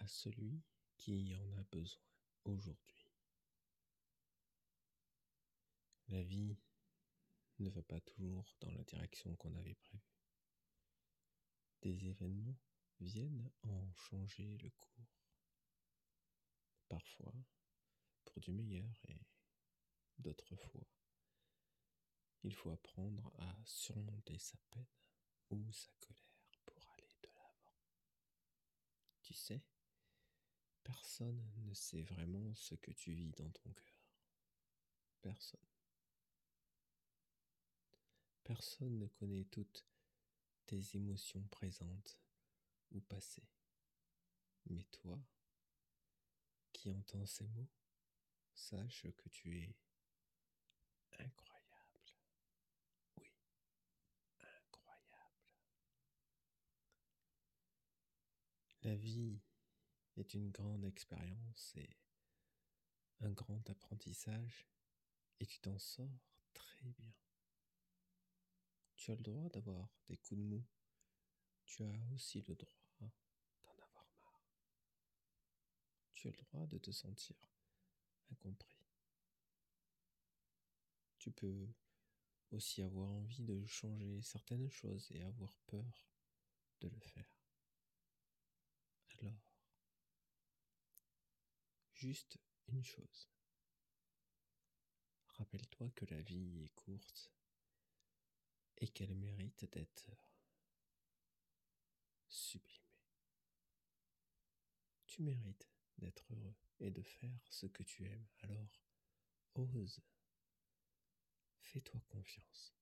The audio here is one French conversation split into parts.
à celui qui en a besoin aujourd'hui. La vie ne va pas toujours dans la direction qu'on avait prévue. Des événements viennent en changer le cours. Parfois pour du meilleur et d'autres fois il faut apprendre à surmonter sa peine ou sa colère pour aller de l'avant. Tu sais, personne ne sait vraiment ce que tu vis dans ton cœur. Personne. Personne ne connaît toutes tes émotions présentes ou passées. Mais toi, qui entends ces mots, sache que tu es incroyable. La vie est une grande expérience et un grand apprentissage et tu t'en sors très bien. Tu as le droit d'avoir des coups de mou. Tu as aussi le droit d'en avoir marre. Tu as le droit de te sentir incompris. Tu peux aussi avoir envie de changer certaines choses et avoir peur de le faire. Alors, juste une chose. Rappelle-toi que la vie est courte et qu'elle mérite d'être sublimée. Tu mérites d'être heureux et de faire ce que tu aimes. Alors, ose. Fais-toi confiance.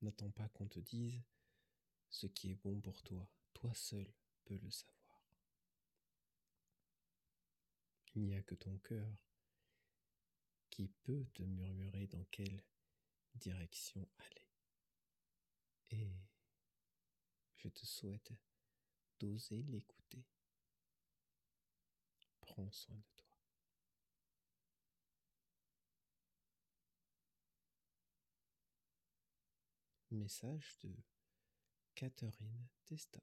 N'attends pas qu'on te dise ce qui est bon pour toi. Toi seul peut le savoir. Il n'y a que ton cœur qui peut te murmurer dans quelle direction aller. Et je te souhaite d'oser l'écouter. Prends soin de toi. Message de Catherine Testa.